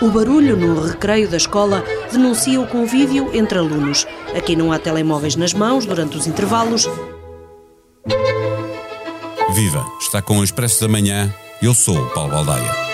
O barulho no recreio da escola denuncia o convívio entre alunos. Aqui não há telemóveis nas mãos durante os intervalos. Viva! Está com o Expresso da Manhã. Eu sou o Paulo Baldaia.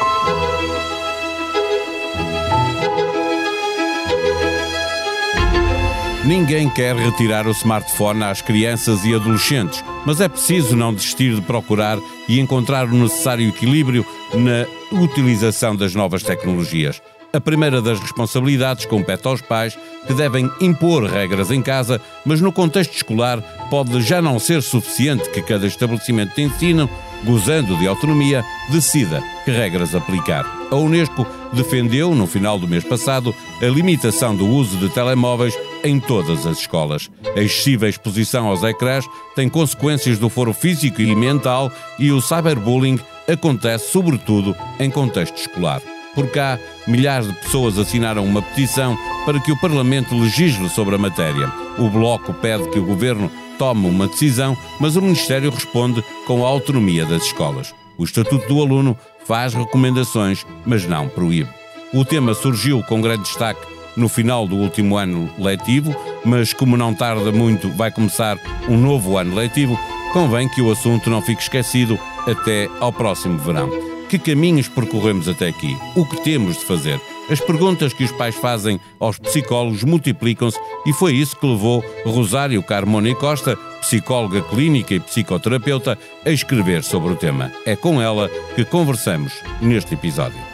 Ninguém quer retirar o smartphone às crianças e adolescentes, mas é preciso não desistir de procurar e encontrar o necessário equilíbrio na utilização das novas tecnologias. A primeira das responsabilidades compete aos pais, que devem impor regras em casa, mas no contexto escolar pode já não ser suficiente que cada estabelecimento de ensino gozando de autonomia, decida que regras aplicar. A Unesco defendeu, no final do mês passado, a limitação do uso de telemóveis em todas as escolas. A excessiva exposição aos ecrãs tem consequências do foro físico e mental e o cyberbullying acontece sobretudo em contexto escolar. Por cá, milhares de pessoas assinaram uma petição para que o Parlamento legisle sobre a matéria. O Bloco pede que o Governo tome uma decisão, mas o Ministério responde com a autonomia das escolas. O Estatuto do Aluno faz recomendações, mas não proíbe. O tema surgiu com grande destaque no final do último ano letivo, mas como não tarda muito vai começar um novo ano letivo, convém que o assunto não fique esquecido até ao próximo verão. Que caminhos percorremos até aqui? O que temos de fazer? As perguntas que os pais fazem aos psicólogos multiplicam-se e foi isso que levou Rosário Carmona Costa, psicóloga clínica e psicoterapeuta, a escrever sobre o tema. É com ela que conversamos neste episódio.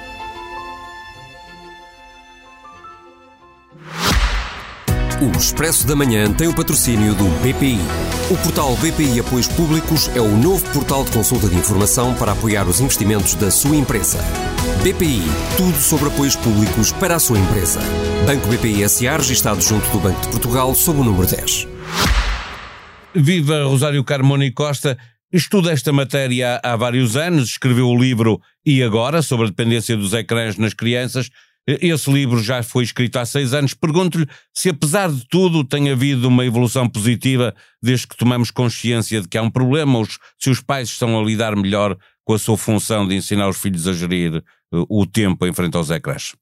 O Expresso da Manhã tem o patrocínio do BPI. O portal BPI Apoios Públicos é o novo portal de consulta de informação para apoiar os investimentos da sua empresa. BPI, tudo sobre apoios públicos para a sua empresa. Banco BPI SA, registado junto do Banco de Portugal, sob o número 10. Viva Rosário Carmona Costa. Estuda esta matéria há vários anos, escreveu o livro E Agora, sobre a dependência dos ecrãs nas crianças. Esse livro já foi escrito há seis anos. Pergunto-lhe se, apesar de tudo, tem havido uma evolução positiva desde que tomamos consciência de que há um problema, se os pais estão a lidar melhor com a sua função de ensinar os filhos a gerir eh, o tempo em frente aos ecrãs.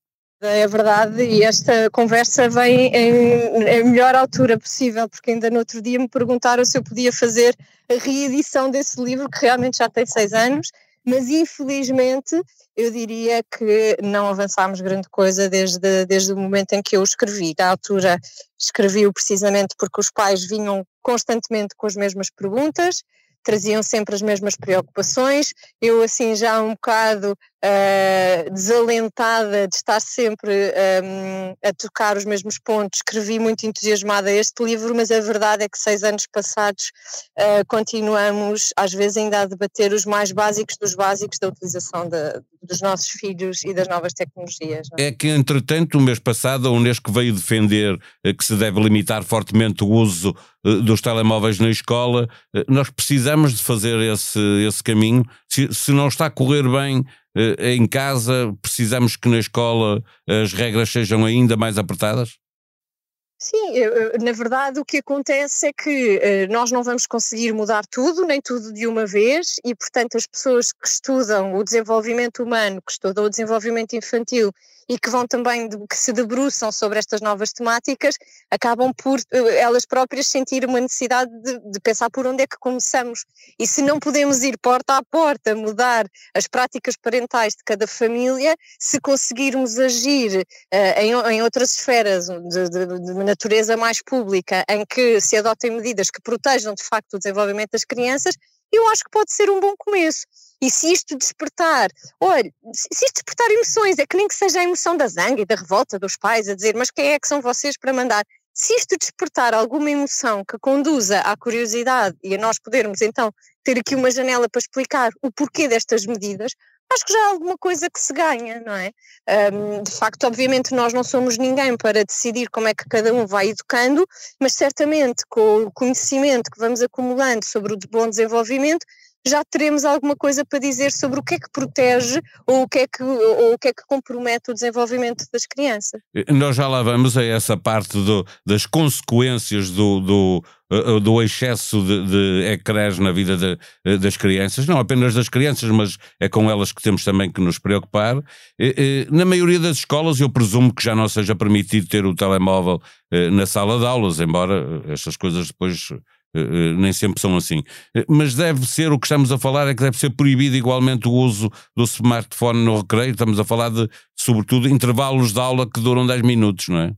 É verdade, e esta conversa vem em, em melhor altura possível, porque ainda no outro dia me perguntaram se eu podia fazer a reedição desse livro, que realmente já tem seis anos, mas infelizmente eu diria que não avançámos grande coisa desde, desde o momento em que eu escrevi. Na altura escrevi-o precisamente porque os pais vinham constantemente com as mesmas perguntas, traziam sempre as mesmas preocupações. Eu, assim, já um bocado uh, desalentada de estar sempre um, a tocar os mesmos pontos, escrevi muito entusiasmada este livro, mas a verdade é que seis anos passados uh, continuamos, às vezes, ainda a debater os mais básicos dos básicos da utilização de, dos nossos filhos e das novas tecnologias. É? é? que, entretanto, o mês passado a Unesco veio defender eh, que se deve limitar fortemente o uso eh, dos telemóveis na escola. Eh, nós precisamos de fazer esse, esse caminho. Se, se não está a correr bem em casa, precisamos que na escola as regras sejam ainda mais apertadas? Sim, na verdade o que acontece é que uh, nós não vamos conseguir mudar tudo, nem tudo de uma vez, e portanto as pessoas que estudam o desenvolvimento humano, que estudam o desenvolvimento infantil e que vão também, que se debruçam sobre estas novas temáticas, acabam por eh, elas próprias sentir uma necessidade de, de, pensar por onde é que começamos. E se não podemos ir porta a porta, mudar as práticas parentais de cada família, se conseguirmos agir uh, em, em, outras esferas de, de, de natureza mais pública, em que se adotem medidas que protejam de facto o desenvolvimento das crianças, eu acho que pode ser um bom começo. E se isto despertar, olha, se isto despertar emoções, é que nem que seja a emoção da zanga e da revolta dos pais a dizer, mas quem é que são vocês para mandar? Se isto despertar alguma emoção que conduza à curiosidade e a nós podermos então ter aqui uma janela para explicar o porquê destas medidas, acho que já há alguma coisa que se ganha, não é? Um, de facto, obviamente, nós não somos ninguém para decidir como é que cada um vai educando, mas certamente com o conhecimento que vamos acumulando sobre o bom desenvolvimento, já teremos alguma coisa para dizer sobre o que é que protege ou o que é que, ou o que, é que compromete o desenvolvimento das crianças. Nós já lá vamos a essa parte do, das consequências do, do, eh, do excesso de, de ecrãs na vida de, eh, das crianças, não apenas das crianças, mas é com elas que temos também que nos preocupar. Na maioria das escolas, eu presumo que já não seja permitido ter o telemóvel na sala de aulas, embora estas coisas depois eh, eh, nem sempre são assim. Eh, mas deve ser, o que estamos a falar é que deve ser proibido igualmente o uso do smartphone no recreio. Estamos a falar de, sobretudo, intervalos de aula que duram 10 minutos, não é?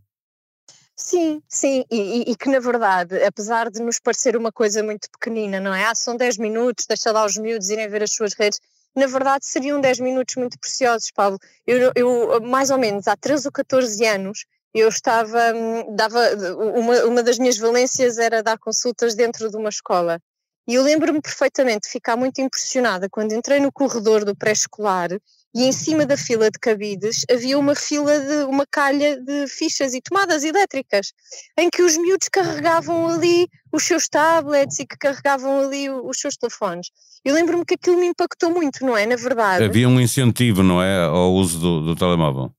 Sim, sim, e, e, que na verdade, apesar de nos parecer uma coisa muito pequenina, não é? Ah, são 10 minutos, deixa lá os miúdos irem ver as suas redes. Na verdade, seriam 10 minutos muito preciosos, Paulo. Eu, eu mais ou menos há 13 ou 14 anos, eu estava, hum, dava, uma, uma das minhas valências era dar consultas dentro de uma escola. E eu lembro-me perfeitamente de ficar muito impressionada quando entrei no corredor do pré-escolar e em cima da fila de cabides havia uma fila de uma calha de fichas e tomadas elétricas, em que os miúdos carregavam ali os seus tablets e que carregavam ali os seus telefones. Eu lembro-me que aquilo me impactou muito, não é? Na verdade. Havia um incentivo, não é? Ao uso do, do telemóvel.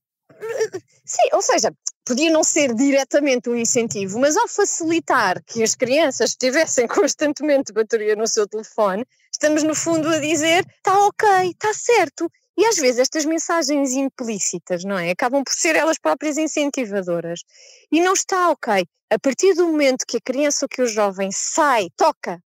Sim, ou seja, podia não ser diretamente um incentivo, mas ao facilitar que as crianças tivessem constantemente bateria no seu telefone, estamos no fundo a dizer está ok, está certo. E às vezes estas mensagens implícitas, não é? Acabam por ser elas próprias incentivadoras. E não está ok. A partir do momento que a criança ou que o jovem sai, toca,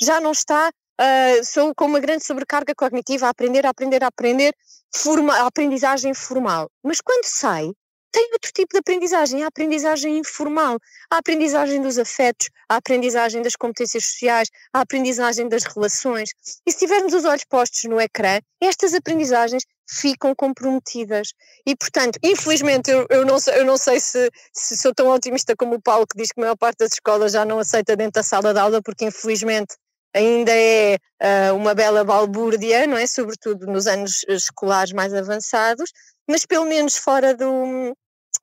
já não está uh, sou com uma grande sobrecarga cognitiva a aprender, a aprender, a aprender, forma, a aprendizagem formal. Mas quando sai, tem outro tipo de aprendizagem, a aprendizagem informal, a aprendizagem dos afetos, a aprendizagem das competências sociais, a aprendizagem das relações. E se tivermos os olhos postos no ecrã, estas aprendizagens ficam comprometidas. E, portanto, infelizmente, eu, eu, não, sei, eu não sei se, se sou tão otimista como o Paulo, que diz que a maior parte das escolas já não aceita dentro da sala de aula, porque infelizmente ainda é uh, uma bela balbúrdia, não é? Sobretudo nos anos escolares mais avançados, mas pelo menos fora do,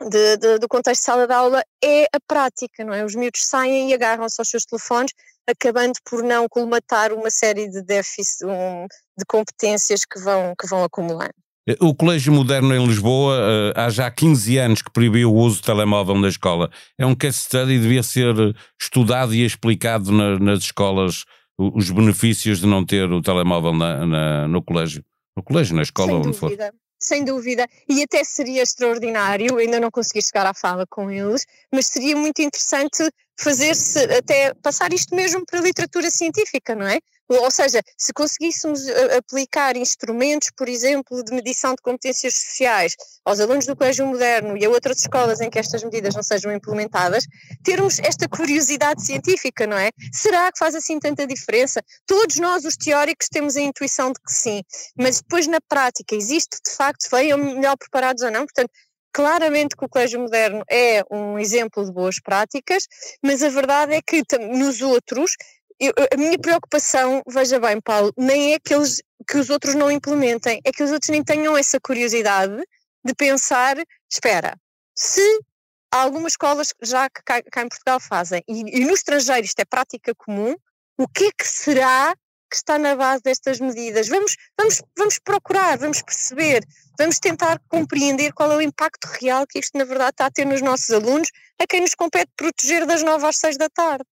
de, de, do contexto de sala de aula é a prática, não é? Os miúdos saem e agarram-se aos seus telefones, acabando por não colmatar uma série de déficits, um, de competências que vão, que vão acumulando. O Colégio Moderno em Lisboa, uh, há já 15 anos que proibiu o uso do telemóvel na escola. É um case study e devia ser estudado e explicado na, nas escolas os benefícios de não ter o telemóvel na, na, no colégio. No colégio, na escola, Sem onde dúvida. for sem dúvida, e até seria extraordinário, ainda não consegui chegar à fala com eles, mas seria muito interessante fazer-se, até passar isto mesmo para a literatura científica, não é? Ou seja, se conseguíssemos eh, aplicar instrumentos, por exemplo, de medição de competências sociais aos alunos do Colégio Moderno e a outras escolas em que estas medidas não sejam implementadas, termos esta curiosidade científica, não é? Será que faz assim tanta diferença? Todos nós, os teóricos, temos a intuição de que sim, mas depois na prática existe de facto, venham melhor preparados ou não? Portanto, Claramente que o Colégio Moderno é um exemplo de boas práticas, mas a verdade é que nos outros eu, a minha preocupação, veja bem, Paulo, nem é que, eles, que os outros não implementem, é que os outros nem tenham essa curiosidade de pensar: espera, se algumas escolas já que cá, cá em Portugal fazem e, e no estrangeiro isto é prática comum, o que é que será que está na base destas medidas? Vamos, vamos, vamos procurar, vamos perceber, vamos tentar compreender qual é o impacto real que isto na verdade está a ter nos nossos alunos, a quem nos compete proteger das nove às seis da tarde.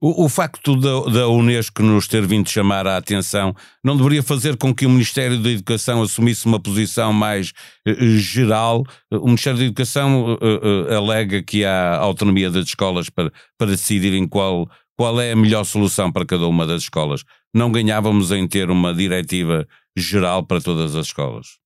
O, o, facto da, da, Unesco nos ter vindo chamar a atenção não deveria fazer com que o Ministério da Educação assumisse uma posição mais uh, geral? O Ministério da Educação uh, alega que há autonomia das escolas para, para decidirem qual, qual é a melhor solução para cada uma das escolas. Não ganhávamos em ter uma diretiva geral para todas as escolas?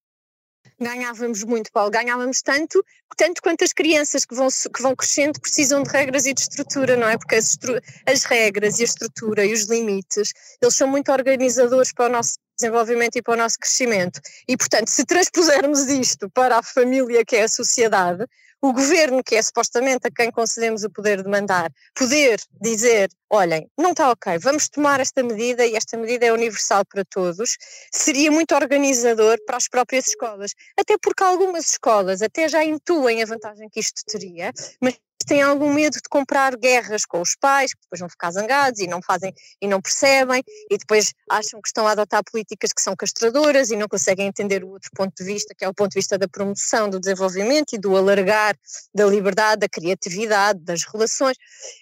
Ganhávamos muito, Paulo, ganhávamos tanto, tanto quanto as crianças que vão, que vão crescendo precisam de regras e de estrutura, não é? Porque as, as regras e a estrutura e os limites, eles são muito organizadores para o nosso desenvolvimento e para o nosso crescimento. E, portanto, se transpusermos isto para a família que é a sociedade, o governo, que é supostamente a quem concedemos o poder de mandar, poder dizer: olhem, não está ok, vamos tomar esta medida e esta medida é universal para todos, seria muito organizador para as próprias escolas. Até porque algumas escolas até já intuem a vantagem que isto teria, mas têm algum medo de comprar guerras com os pais, que depois vão ficar zangados e não fazem e não percebem, e depois acham que estão a adotar políticas que são castradoras e não conseguem entender o outro ponto de vista, que é o ponto de vista da promoção do desenvolvimento e do alargar da liberdade, da criatividade, das relações.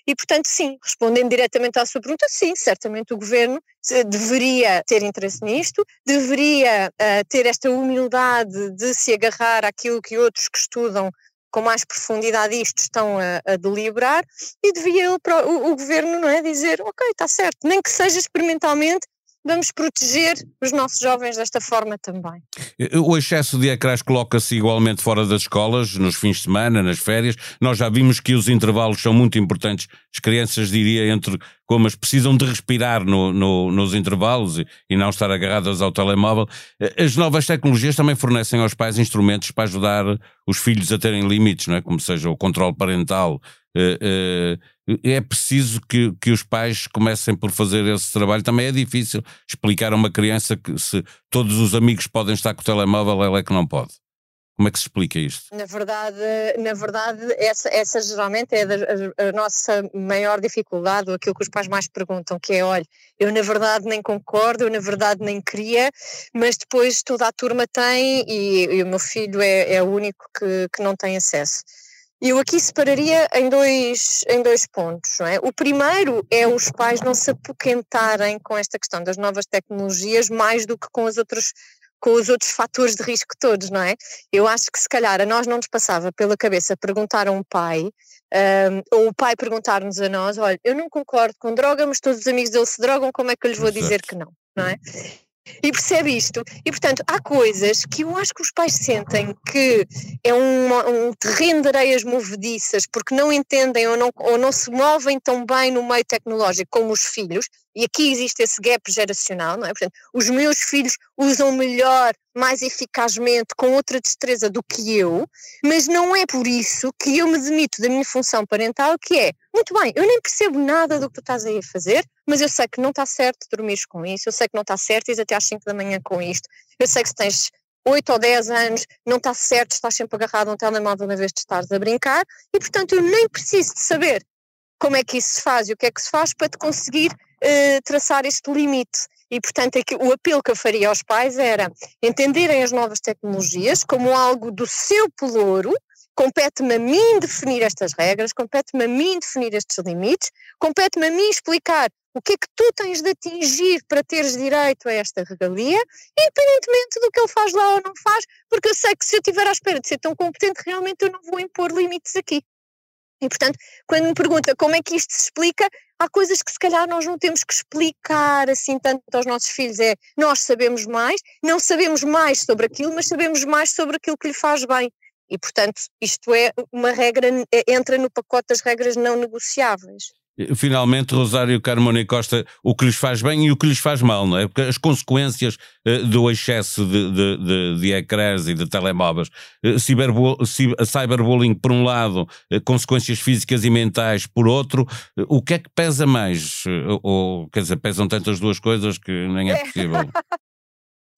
E, portanto, sim, respondendo diretamente à sua pergunta, sim, certamente o governo deveria ter interesse nisto, deveria uh, ter esta humildade de se agarrar àquilo que outros que estudam com mais profundidade isto estão a, a deliberar e devia o, o, o, governo não é, dizer ok, está certo, nem que seja experimentalmente, vamos proteger os nossos jovens desta forma também. O excesso de ecrãs coloca-se igualmente fora das escolas, nos fins de semana, nas férias. Nós já vimos que os intervalos são muito importantes. As crianças, diria, entre comas, precisam de respirar no, no, nos intervalos e, e, não estar agarradas ao telemóvel. As novas tecnologias também fornecem aos pais instrumentos para ajudar os filhos a terem limites, não é? como seja o controle parental, é preciso que, que os pais comecem por fazer esse trabalho. Também é difícil explicar a uma criança que se todos os amigos podem estar com o telemóvel, ela é que não pode. Como é que se explica isto? Na verdade, na verdade essa, essa geralmente é a, a, nossa maior dificuldade, aquilo que os pais mais perguntam, que é, olha, eu na verdade nem concordo, eu na verdade nem queria, mas depois toda a turma tem e, e o meu filho é, é o único que, que não tem acesso. Eu aqui separaria em dois, em dois pontos. Não é? O primeiro é os pais não se apoquentarem com esta questão das novas tecnologias mais do que com as outras com os outros fatores de risco todos, não é? Eu acho que se calhar a nós não nos passava pela cabeça perguntar a um pai, um, ou o pai perguntar-nos a nós, olha, eu não concordo com droga, mas todos os amigos dele se drogam, como é que eu lhes vou dizer que não, não é? E percebe isto. E, portanto, há coisas que eu acho que os pais sentem que é um, um terreno de areias movediças porque não entendem ou não, ou não se movem tão bem no meio tecnológico como os filhos, e aqui existe esse gap geracional, não é? Portanto, os meus filhos usam melhor, mais eficazmente, com outra destreza do que eu, mas não é por isso que eu me demito da minha função parental, que é, muito bem, eu nem percebo nada do que tu estás aí a fazer, mas eu sei que não está certo dormir com isso, eu sei que não está certo ir até às 5 da manhã com isto, eu sei que se tens 8 ou 10 anos, não está certo, estás sempre agarrado a um telemóvel na vez de estares a brincar, e portanto eu nem preciso de saber como é que isso se faz e o que é que se faz para te conseguir uh, traçar este limite. E, portanto, é que o apelo que eu faria aos pais era entenderem as novas tecnologias como algo do seu pelouro, compete-me a mim definir estas regras, compete-me a mim definir estes limites, compete-me a mim explicar o que é que tu tens de atingir para teres direito a esta regalia, independentemente do que ele faz lá ou não faz, porque eu sei que se eu estiver à espera de ser tão competente, realmente eu não vou impor limites aqui. E, portanto, quando me pergunta como é que isto se explica, há coisas que se calhar nós não temos que explicar assim tanto aos nossos filhos. É nós sabemos mais, não sabemos mais sobre aquilo, mas sabemos mais sobre aquilo que lhe faz bem. E, portanto, isto é uma regra, é, entra no pacote das regras não negociáveis finalmente, Rosário Carmona e Costa, o que lhes faz bem e o que lhes faz mal, não é? Porque as consequências uh, do excesso de, de, de, de ecrãs e de telemóveis, uh, cyberbullying por um lado, uh, consequências físicas e mentais por outro, o que é que pesa mais? ou, quer dizer, pesam tantas duas coisas que nem é possível.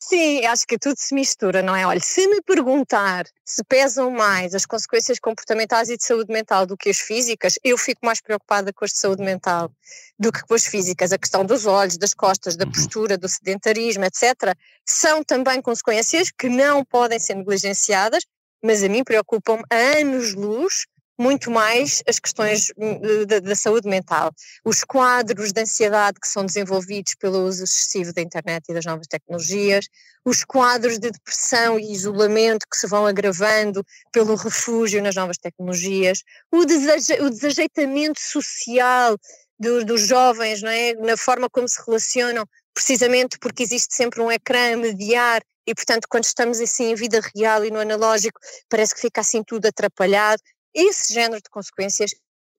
Sim, acho que tudo se mistura, não é? Olha, se me perguntar se pesam mais as consequências comportamentais e de saúde mental do que as físicas, eu fico mais preocupada com as de saúde mental do que com as físicas. A questão dos olhos, das costas, da uhum. postura, do sedentarismo, etc., são também consequências que não podem ser negligenciadas, mas a mim preocupam a anos-luz muito mais as questões hum, da, saúde mental. Os quadros de ansiedade que são desenvolvidos pelo uso excessivo da internet e das novas tecnologias, os quadros de depressão e isolamento que se vão agravando pelo refúgio nas novas tecnologias, o, desaje, o desajeitamento social do, dos jovens, não é? na forma como se relacionam, precisamente porque existe sempre um ecrã a mediar e, portanto, quando estamos assim em vida real e no analógico, parece que fica assim tudo atrapalhado. Esse género de consequências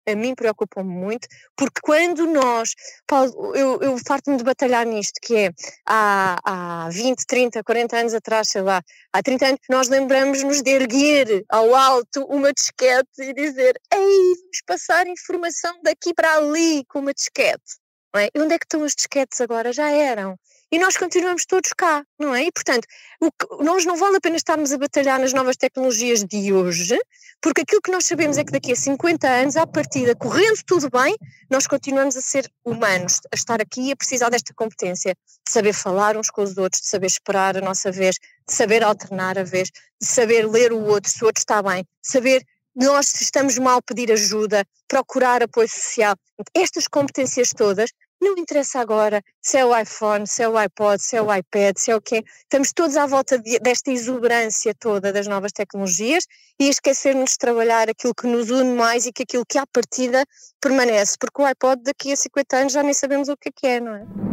a mim preocupa-me muito, porque quando nós, Paulo, eu, eu farto-me de batalhar nisto, que é há, há 20, 30, 40 anos atrás, sei lá, há 30 anos, nós lembramos-nos de erguer ao alto uma disquete e dizer, ei, vamos passar informação daqui para ali com uma disquete. Não é? E onde é que estão as disquetes agora? Já eram. E nós continuamos todos cá, não é? E, portanto, que, nós não vale a pena estarmos a batalhar nas novas tecnologias de hoje, porque aquilo que nós sabemos é que daqui a 50 anos, à partida, correndo tudo bem, nós continuamos a ser humanos, a estar aqui e a precisar desta competência, de saber falar uns com os outros, de saber esperar a nossa vez, de saber alternar a vez, de saber ler o outro, se o outro está bem, saber nós se estamos mal pedir ajuda, procurar apoio social. Estas competências todas não interessa agora se é o iPhone, se é o iPod, se é o iPad, se é o quê. Estamos todos à volta de, desta exuberância toda das novas tecnologias e esquecermos de trabalhar aquilo que nos une mais e que aquilo que à partida permanece, porque o iPod daqui a 50 anos já nem sabemos o que é é, não é?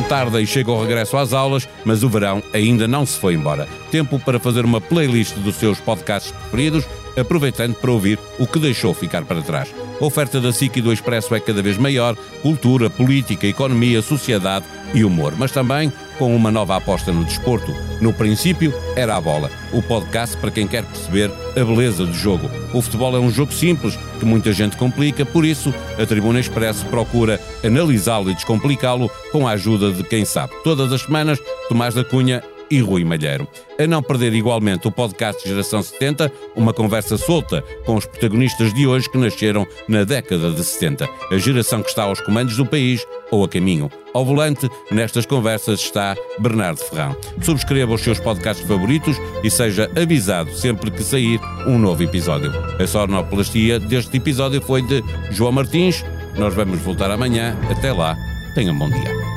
Não tarda e chega o regresso às aulas, mas o verão ainda não se foi embora. Tempo para fazer uma playlist dos seus podcasts preferidos aproveitando para ouvir o que deixou ficar para trás. A oferta da SIC e do Expresso é cada vez maior, cultura, política, economia, sociedade e humor, mas também com uma nova aposta no desporto. No princípio, era a bola, o podcast para quem quer perceber a beleza do jogo. O futebol é um jogo simples, que muita gente complica, por isso a Tribuna Expresso procura analisá-lo e descomplicá-lo com a ajuda de quem sabe. Todas as semanas, Tomás da Cunha e Rui Malheiro. A não perder igualmente o podcast Geração 70, uma conversa solta com os protagonistas de hoje que nasceram na década de 70, a geração que está aos comandos do país ou a caminho. Ao volante, nestas conversas está Bernardo Ferrão. Subscreva os seus podcasts favoritos e seja avisado sempre que sair um novo episódio. A sonoplastia deste episódio foi de João Martins. Nós vamos voltar amanhã. Até lá, tenham um bom dia.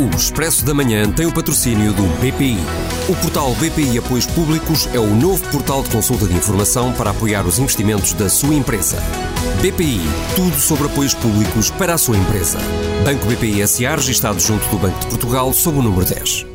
O Expresso da Manhã tem o patrocínio do BPI. O portal BPI Apoios Públicos é o novo portal de consulta de informação para apoiar os investimentos da sua empresa. BPI, tudo sobre apoios públicos para a sua empresa. Banco BPI SA, registado junto do Banco de Portugal, sob o número 10.